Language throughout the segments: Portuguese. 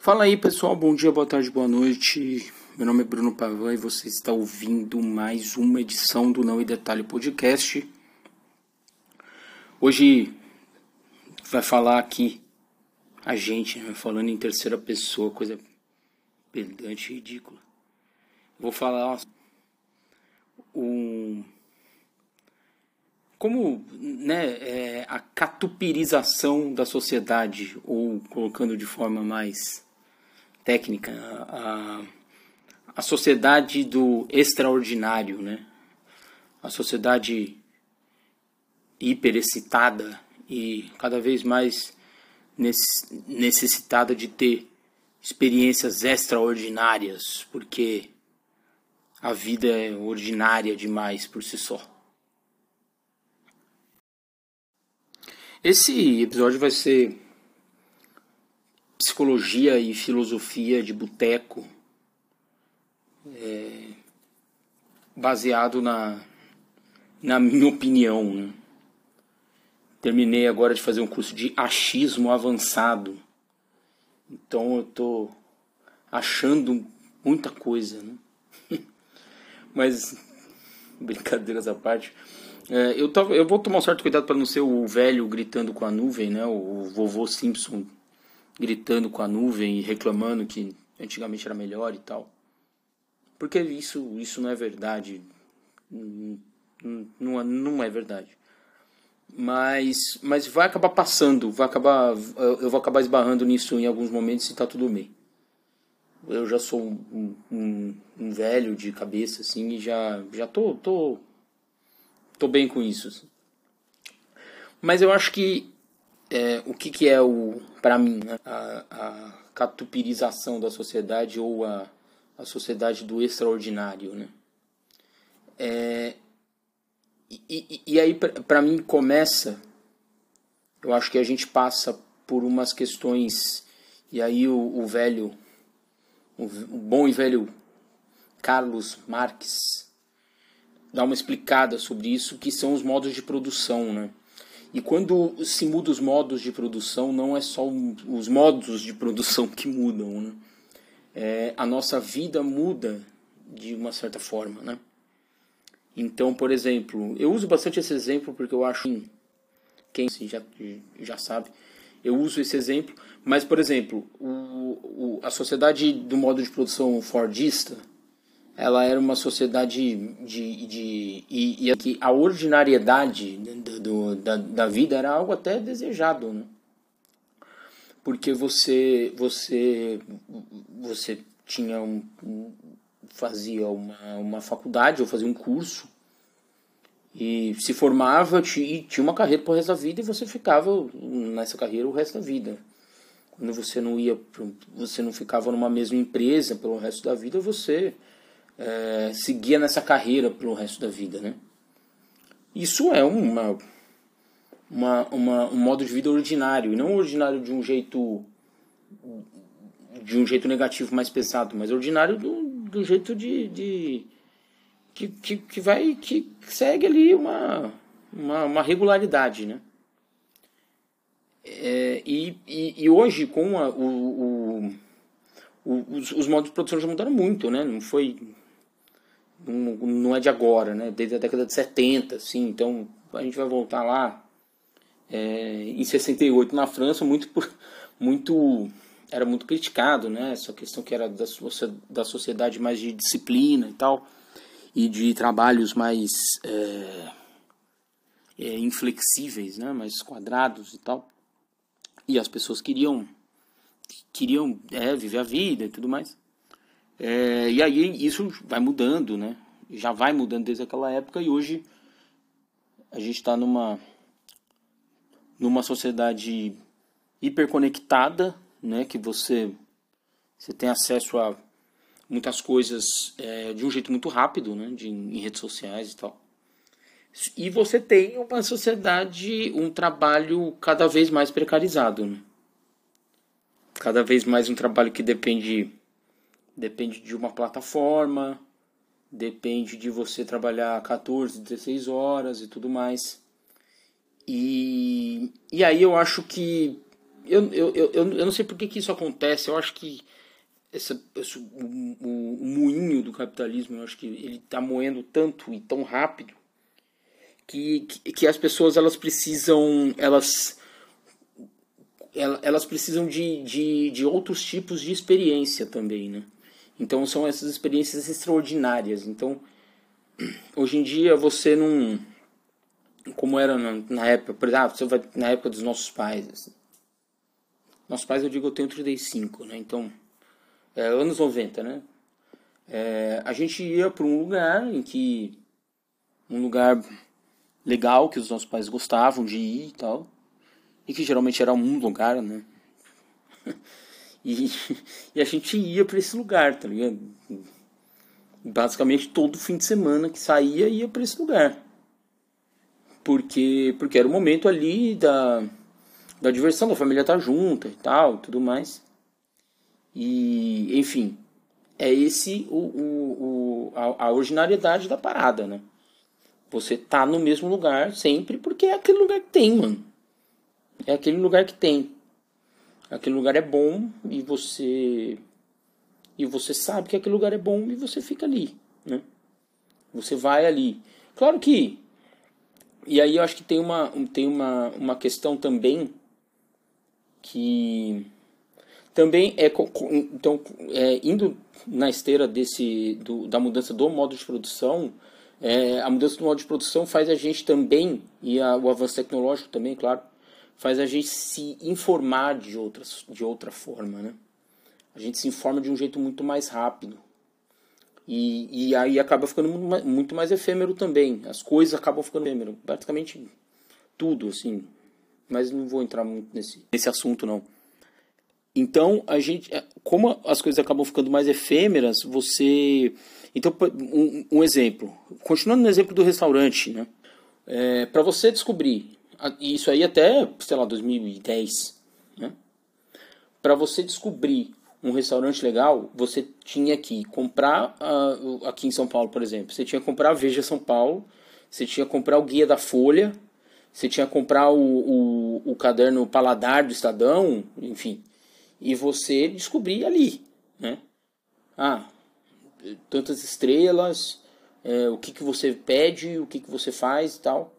Fala aí pessoal, bom dia, boa tarde, boa noite. Meu nome é Bruno Pavan e você está ouvindo mais uma edição do Não e Detalhe Podcast. Hoje vai falar aqui a gente, né, falando em terceira pessoa, coisa pedante e ridícula. Vou falar um como né, é, a catupirização da sociedade, ou colocando de forma mais técnica, a, a sociedade do extraordinário, né? a sociedade hiperexcitada e cada vez mais necessitada de ter experiências extraordinárias, porque a vida é ordinária demais por si só. Esse episódio vai ser psicologia e filosofia de boteco, é, baseado na, na minha opinião. Né? Terminei agora de fazer um curso de achismo avançado, então eu tô achando muita coisa, né? Mas brincadeiras à parte. É, eu, tava, eu vou tomar um certo cuidado para não ser o velho gritando com a nuvem, né? O vovô Simpson gritando com a nuvem e reclamando que antigamente era melhor e tal. Porque isso, isso não é verdade. Não, não é verdade. Mas, mas vai acabar passando, vai acabar, eu vou acabar esbarrando nisso em alguns momentos e tá tudo bem. Eu já sou um, um, um velho de cabeça assim e já, já tô, tô tô bem com isso. Mas eu acho que é, o que, que é o para mim né? a, a catupirização da sociedade ou a, a sociedade do extraordinário, né? É, e, e, e aí para mim começa, eu acho que a gente passa por umas questões e aí o, o velho, o, o bom e velho Carlos Marques dar uma explicada sobre isso, que são os modos de produção, né? E quando se muda os modos de produção, não é só os modos de produção que mudam, né? É, a nossa vida muda de uma certa forma, né? Então, por exemplo, eu uso bastante esse exemplo porque eu acho quem já, já sabe, eu uso esse exemplo, mas, por exemplo, o, o, a sociedade do modo de produção fordista, ela era uma sociedade de, de e, e que a ordinariedade do, do, da, da vida era algo até desejado, né? porque você você você tinha um fazia uma, uma faculdade ou fazia um curso e se formava e tinha uma carreira pro resto da vida e você ficava nessa carreira o resto da vida quando você não ia você não ficava numa mesma empresa pelo resto da vida você é, seguia nessa carreira pelo resto da vida, né? Isso é uma, uma, uma, um modo de vida ordinário, e não ordinário de um jeito de um jeito negativo mais pesado, mas ordinário do, do jeito de, de que, que, que vai que segue ali uma, uma, uma regularidade, né? É, e, e, e, hoje com a, o, o, o, os, os modos de produção já mudaram muito, né? Não foi não, é de agora, né? Desde a década de 70, assim. Então a gente vai voltar lá é, em 68 na França, muito por, muito era muito criticado, né? Essa questão que era da, da sociedade mais de disciplina e tal e de trabalhos mais é, é, inflexíveis, né? Mais quadrados e tal. E as pessoas queriam queriam é, viver a vida e tudo mais. É, e aí isso vai mudando, né? Já vai mudando desde aquela época e hoje a gente está numa numa sociedade hiperconectada, né? Que você você tem acesso a muitas coisas é, de um jeito muito rápido, né? De, em redes sociais e tal. E você tem uma sociedade, um trabalho cada vez mais precarizado, né? Cada vez mais um trabalho que depende depende de uma plataforma, depende de você trabalhar 14, 16 horas e tudo mais. E, e aí eu acho que eu, eu, eu, eu não sei por que, que isso acontece. Eu acho que essa, esse, o, o, moinho do capitalismo, eu acho que ele está moendo tanto e tão rápido que, que, que, as pessoas elas precisam elas elas precisam de, de, de outros tipos de experiência também, né? Então são essas experiências extraordinárias. Então hoje em dia você não como era na, na época, por exemplo, você vai na época dos nossos pais. Assim. Nossos pais eu digo eu tenho 35, né? Então é, anos 90, né? É, a gente ia para um lugar em que um lugar legal que os nossos pais gostavam de ir e tal e que geralmente era um lugar, né? e, e a gente ia para esse lugar, tá ligado? Basicamente todo fim de semana que saía ia para esse lugar, porque porque era o momento ali da da diversão da família estar tá junta e tal, tudo mais. E, enfim, é esse o, o, o a, a, originalidade da parada, né? Você tá no mesmo lugar sempre porque é aquele lugar que tem, mano. É aquele lugar que tem. Aquele lugar é bom e você e você sabe que aquele lugar é bom e você fica ali, né? Você vai ali. Claro que e aí eu acho que tem uma tem uma, uma questão também que também é então é, indo na esteira desse do, da mudança do modo de produção é, a mudança do modo de produção faz a gente também e a, o avanço tecnológico também claro faz a gente se informar de outras de outra forma né a gente se informa de um jeito muito mais rápido e, e aí acaba ficando muito mais, muito mais efêmero também as coisas acabam ficando efêmero praticamente tudo assim mas não vou entrar muito nesse, nesse assunto não então, a gente, é, como as coisas acabam ficando mais efêmeras, você. Então, um, um exemplo. Continuando no exemplo do restaurante, né? É, para você descobrir, isso aí até, sei lá, 2010, né? Para você descobrir um restaurante legal, você tinha que comprar, uh, aqui em São Paulo, por exemplo, você tinha que comprar a Veja São Paulo, você tinha que comprar o Guia da Folha, você tinha que comprar o, o, o caderno Paladar do Estadão, enfim e você descobrir ali, né? Ah, tantas estrelas, é, o que, que você pede, o que, que você faz e tal.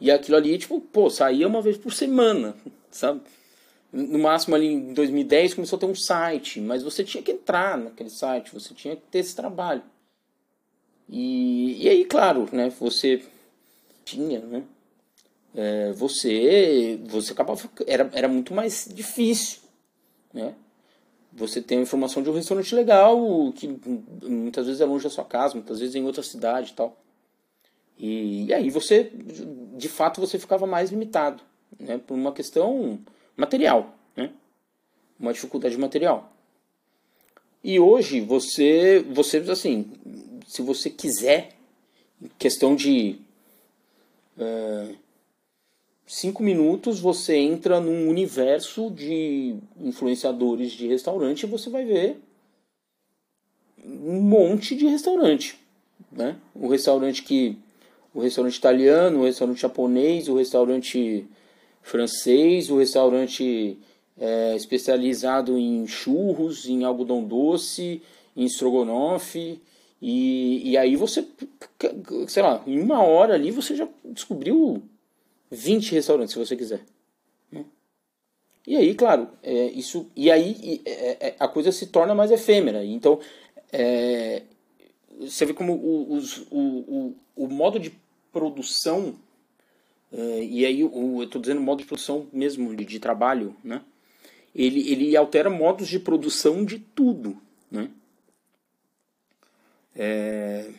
E aquilo ali, tipo, pô, saía uma vez por semana, sabe? No máximo ali em 2010 começou a ter um site, mas você tinha que entrar naquele site, você tinha que ter esse trabalho. E, e aí, claro, né, você tinha, né? É, você, você acabava, era, era muito mais difícil né? Você tem a informação de um restaurante legal, que muitas vezes é longe da sua casa, muitas vezes é em outra cidade e tal. E, e aí você, de fato, você ficava mais limitado, né? Por uma questão material, né? Uma dificuldade material. E hoje você, você assim, se você quiser, questão de uh, cinco minutos você entra num universo de influenciadores de restaurante e você vai ver um monte de restaurante, né? O restaurante que o restaurante italiano, o restaurante japonês, o restaurante francês, o restaurante é, especializado em churros, em algodão doce, em estrogonofe. E, e aí você, sei lá, em uma hora ali você já descobriu 20 restaurantes, se você quiser. Né? E aí, claro, é, isso e aí é, é, a coisa se torna mais efêmera. Então, é, você vê como o, o, o, o modo de produção, é, e aí o, eu estou dizendo modo de produção mesmo, de, de trabalho, né? ele, ele altera modos de produção de tudo. Né? É,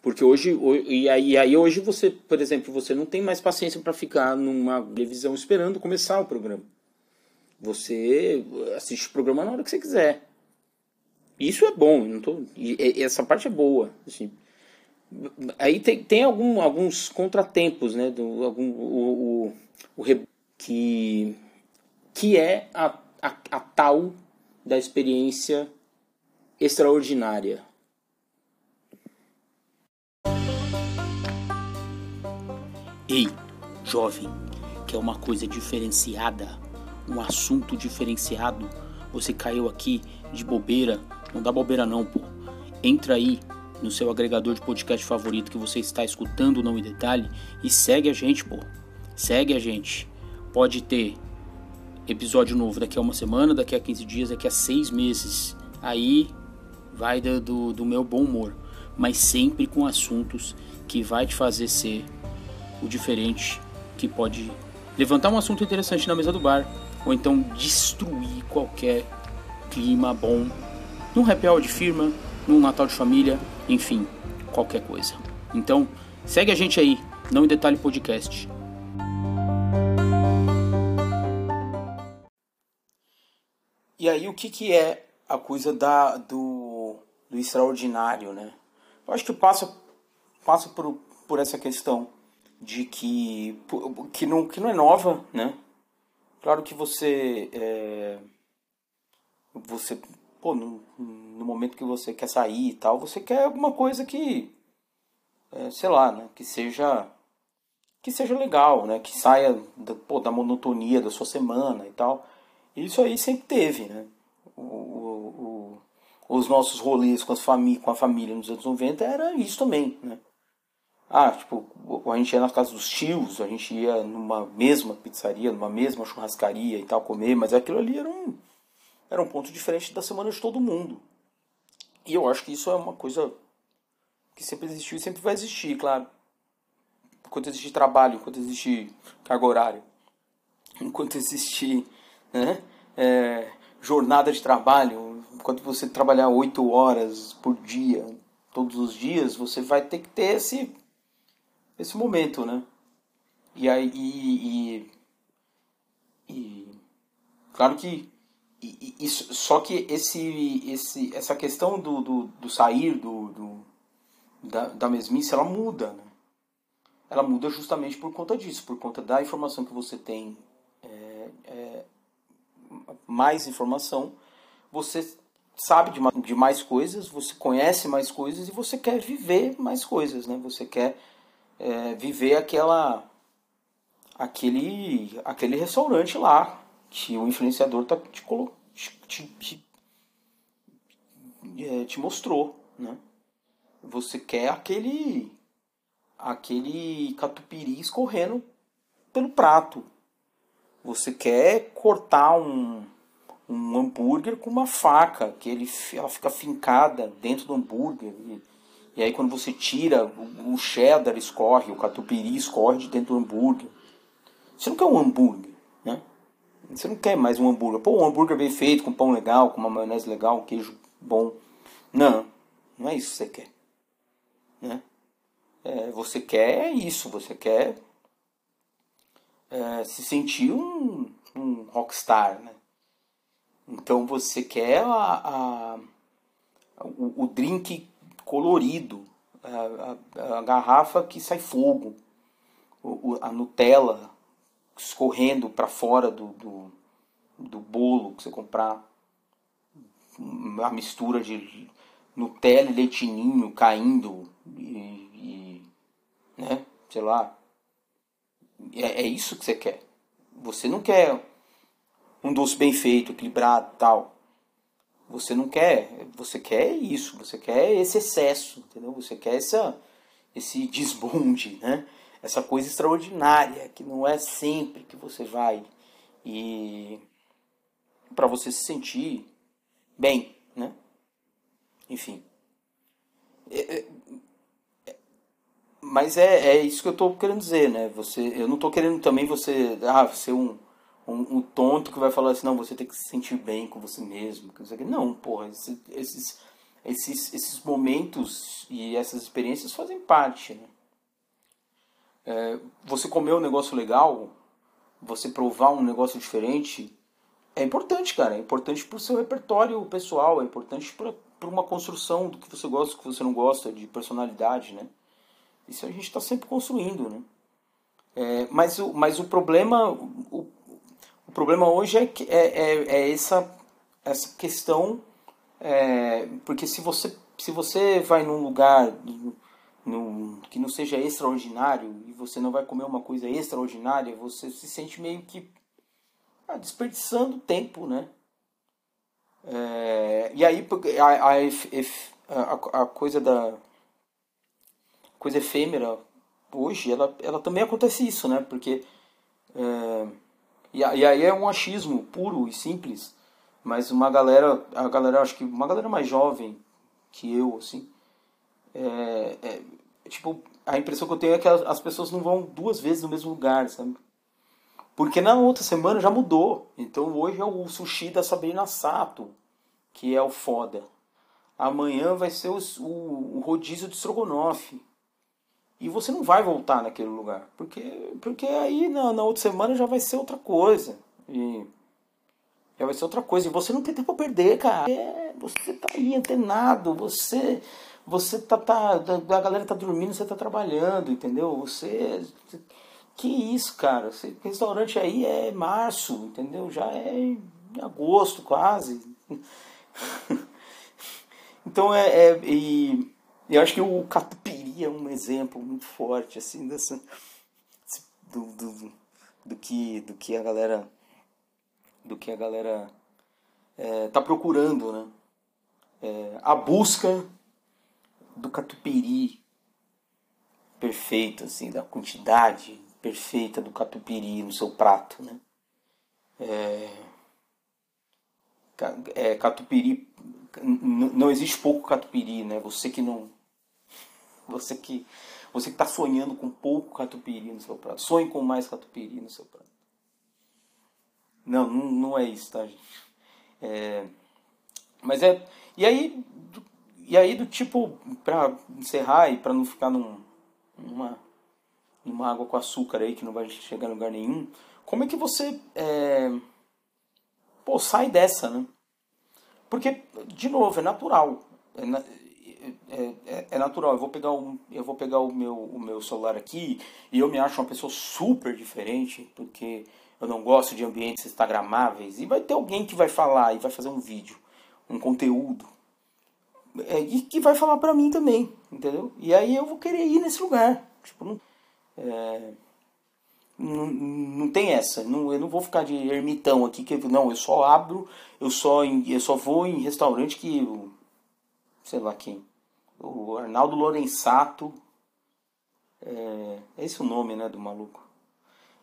porque hoje, e aí, aí hoje você, por exemplo, você não tem mais paciência para ficar numa televisão esperando começar o programa. Você assiste o programa na hora que você quiser. Isso é bom, não tô, e essa parte é boa. Assim. Aí tem, tem algum, alguns contratempos, né? Do, algum, o, o, o, que, que é a, a, a tal da experiência extraordinária Ei, jovem, quer uma coisa diferenciada? um assunto diferenciado, você caiu aqui de bobeira, não dá bobeira não, pô. Entra aí no seu agregador de podcast favorito que você está escutando Não em Detalhe e segue a gente, pô. Segue a gente. Pode ter episódio novo daqui a uma semana, daqui a 15 dias, daqui a seis meses. Aí vai do, do, meu bom humor, mas sempre com assuntos que vai te fazer ser o diferente, que pode levantar um assunto interessante na mesa do bar, ou então destruir qualquer clima bom num happy hour de firma, num Natal de família, enfim, qualquer coisa. Então, segue a gente aí, não em detalhe podcast. E aí, o que, que é a coisa da, do, do extraordinário, né? Eu acho que passa, passa por, por essa questão de que, que, não, que não é nova, né? Claro que você. É, você. Pô, no, no momento que você quer sair e tal, você quer alguma coisa que. É, sei lá, né? Que seja. Que seja legal, né? Que saia da, pô, da monotonia da sua semana e tal. Isso aí sempre teve, né? O, o, o, os nossos rolês com, as com a família nos anos 90 era isso também, né? Ah, tipo, a gente ia na casa dos tios, a gente ia numa mesma pizzaria, numa mesma churrascaria e tal, comer, mas aquilo ali era um, era um ponto diferente da semana de todo mundo. E eu acho que isso é uma coisa que sempre existiu e sempre vai existir, claro. Enquanto existe trabalho, enquanto existe carga horária, enquanto existe né, é, jornada de trabalho, enquanto você trabalhar oito horas por dia, todos os dias, você vai ter que ter esse esse momento, né? E aí, e, e, e claro que e, e, só que esse, esse, essa questão do, do, do sair do, do, da, da mesmice, ela muda, né? Ela muda justamente por conta disso, por conta da informação que você tem, é, é, mais informação, você sabe de, de mais coisas, você conhece mais coisas e você quer viver mais coisas, né? Você quer é, viver aquela aquele aquele restaurante lá que o influenciador tá te, te, te, é, te mostrou, né? Você quer aquele aquele catupiry escorrendo pelo prato. Você quer cortar um, um hambúrguer com uma faca, que ele, ela fica fincada dentro do hambúrguer. E, e aí quando você tira, o, o cheddar escorre, o catupiry escorre de dentro do hambúrguer. Você não quer um hambúrguer? Você não quer mais um hambúrguer. Pô, um hambúrguer bem feito, com pão legal, com uma maionese legal, um queijo bom. Não, não é isso que você quer. Né? É, você quer isso, você quer é, se sentir um, um rockstar, né? Então você quer a, a o, o drink colorido, a, a, a, garrafa que sai fogo, o, a Nutella escorrendo para fora do, do, do bolo que você comprar, a mistura de Nutella e leitinho caindo e, e né, sei lá. É, é isso que você quer. Você não quer um doce bem feito, equilibrado, tal. Você não quer, você quer isso, você quer esse excesso, entendeu? Você quer essa, esse desbonde, né? Essa coisa extraordinária que não é sempre que você vai e para você se sentir bem, né? Enfim. É, é, é, mas é, é isso que eu estou querendo dizer, né? Você, eu não estou querendo também você ah, ser um um, um, tonto que vai falar assim, não, você tem que se sentir bem com você mesmo. Não, porra, esses, esses, esses momentos e essas experiências fazem parte. Né? É, você comer um negócio legal, você provar um negócio diferente, é importante, cara. É importante para o seu repertório pessoal, é importante para uma construção do que você gosta, do que você não gosta, de personalidade, né? Isso a gente está sempre construindo, né? É, mas, o, mas o problema, o, o problema hoje é, que, é, é, é essa, essa questão, é, porque se você, se você vai num lugar num, que não seja extraordinário e você não vai comer uma coisa extraordinária, você se sente meio que ah, desperdiçando tempo, né? É, e aí a, a, a, a coisa da coisa efêmera hoje, ela, ela também acontece isso, né? Porque é, e, e aí é um achismo puro e simples, mas uma galera, a galera acho que uma galera mais jovem que eu, assim, é, é, tipo a impressão que eu tenho é que as pessoas não vão duas vezes no mesmo lugar, sabe? Porque na outra semana já mudou. Então hoje é o sushi da Sabrina Sato, que é o foda. Amanhã vai ser o, o, rodízio de Strogonoff. E você não vai voltar naquele lugar. Porque, porque aí na, na outra semana já vai ser outra coisa. E já vai ser outra coisa. E você não tem tempo a perder, cara. É, você tá aí antenado. Você. Você tá, tá. A galera tá dormindo, você tá trabalhando, entendeu? Você. Que isso, cara? Esse restaurante aí é março, entendeu? Já é agosto quase. então é. é e eu acho que o catupiry é um exemplo muito forte, assim, dessa. Do, do, do, que, do que a galera. Do que a galera é, tá procurando, né? É, a busca do catupiry perfeito, assim, da quantidade perfeita do catupiry no seu prato, né? É, é, catupiry não existe pouco catupiry, né? Você que não você que você que está sonhando com pouco catupiry no seu prato, sonhe com mais catupiry no seu prato. Não, não, não é isso, tá, gente? É, mas é e aí e aí do tipo para encerrar e para não ficar num, numa numa água com açúcar aí que não vai chegar em lugar nenhum, como é que você é, pô, sai dessa, né? Porque, de novo, é natural. É, é, é, é, natural. Eu vou pegar, eu vou pegar o, meu, o meu celular aqui e eu me acho uma pessoa super diferente, porque eu não gosto de ambientes instagramáveis. E vai ter alguém que vai falar e vai fazer um vídeo, um conteúdo. É, e que vai falar pra mim também, entendeu? E aí eu vou querer ir nesse lugar. Tipo, não, é, não, não tem essa. Não, eu não vou ficar de ermitão aqui que não, eu só abro, eu só eu só vou em restaurante que sei lá quem. O Arnaldo Lorenzato é, é esse o nome, né, do maluco.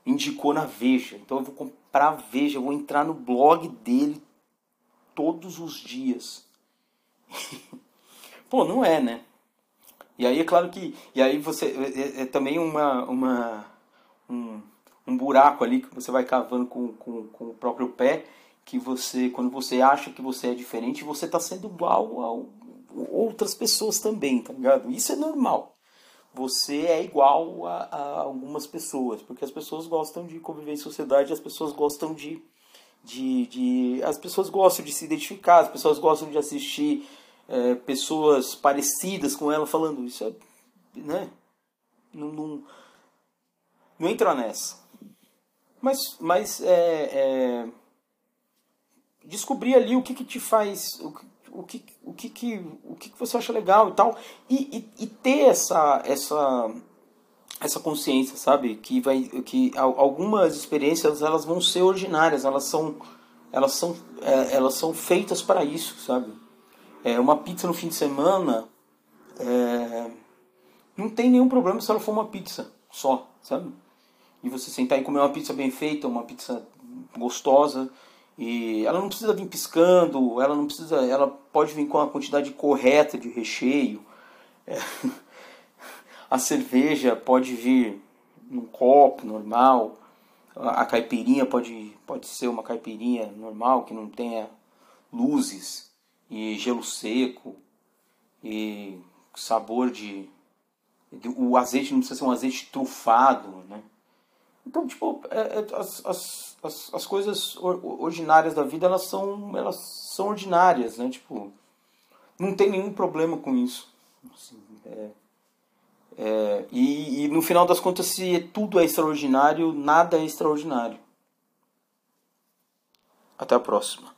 Indicou na Veja. Então eu vou comprar a Veja, eu vou entrar no blog dele todos os dias. Pô, não é, né? E aí é claro que. E aí você. É, é, é também uma. uma um, um buraco ali que você vai cavando com, com, com o próprio pé. Que você. Quando você acha que você é diferente, você está sendo igual a outras pessoas também, tá ligado? Isso é normal. Você é igual a, a algumas pessoas, porque as pessoas gostam de conviver em sociedade, as pessoas gostam de, de, de as pessoas gostam de se identificar, as pessoas gostam de assistir é, pessoas parecidas com ela falando isso, é, né? Não, não, não entra nessa. Mas, mas é, é, descobrir ali o que, que te faz, o, o, que, o, que, que, o que, que você acha legal e tal, e, e, e ter essa, essa, essa consciência, sabe? Que, vai, que algumas experiências elas vão ser ordinárias, elas são, elas são, é, elas são feitas para isso, sabe? É, uma pizza no fim de semana é, não tem nenhum problema se ela for uma pizza só, sabe? E você sentar e comer uma pizza bem feita, uma pizza gostosa, e ela não precisa vir piscando, ela não precisa, ela pode vir com a quantidade correta de recheio. É, a cerveja pode vir num copo normal. A caipirinha pode, pode ser uma caipirinha normal que não tenha luzes e gelo seco e sabor de, o azeite não precisa ser um azeite trufado, né? Então, tipo, é, é, as, as, as, as, coisas ordinárias da vida, elas são, elas são ordinárias, né? Tipo, não tem nenhum problema com isso. Assim, é, é, e, e no final das contas, se tudo é extraordinário, nada é extraordinário. Até a próxima.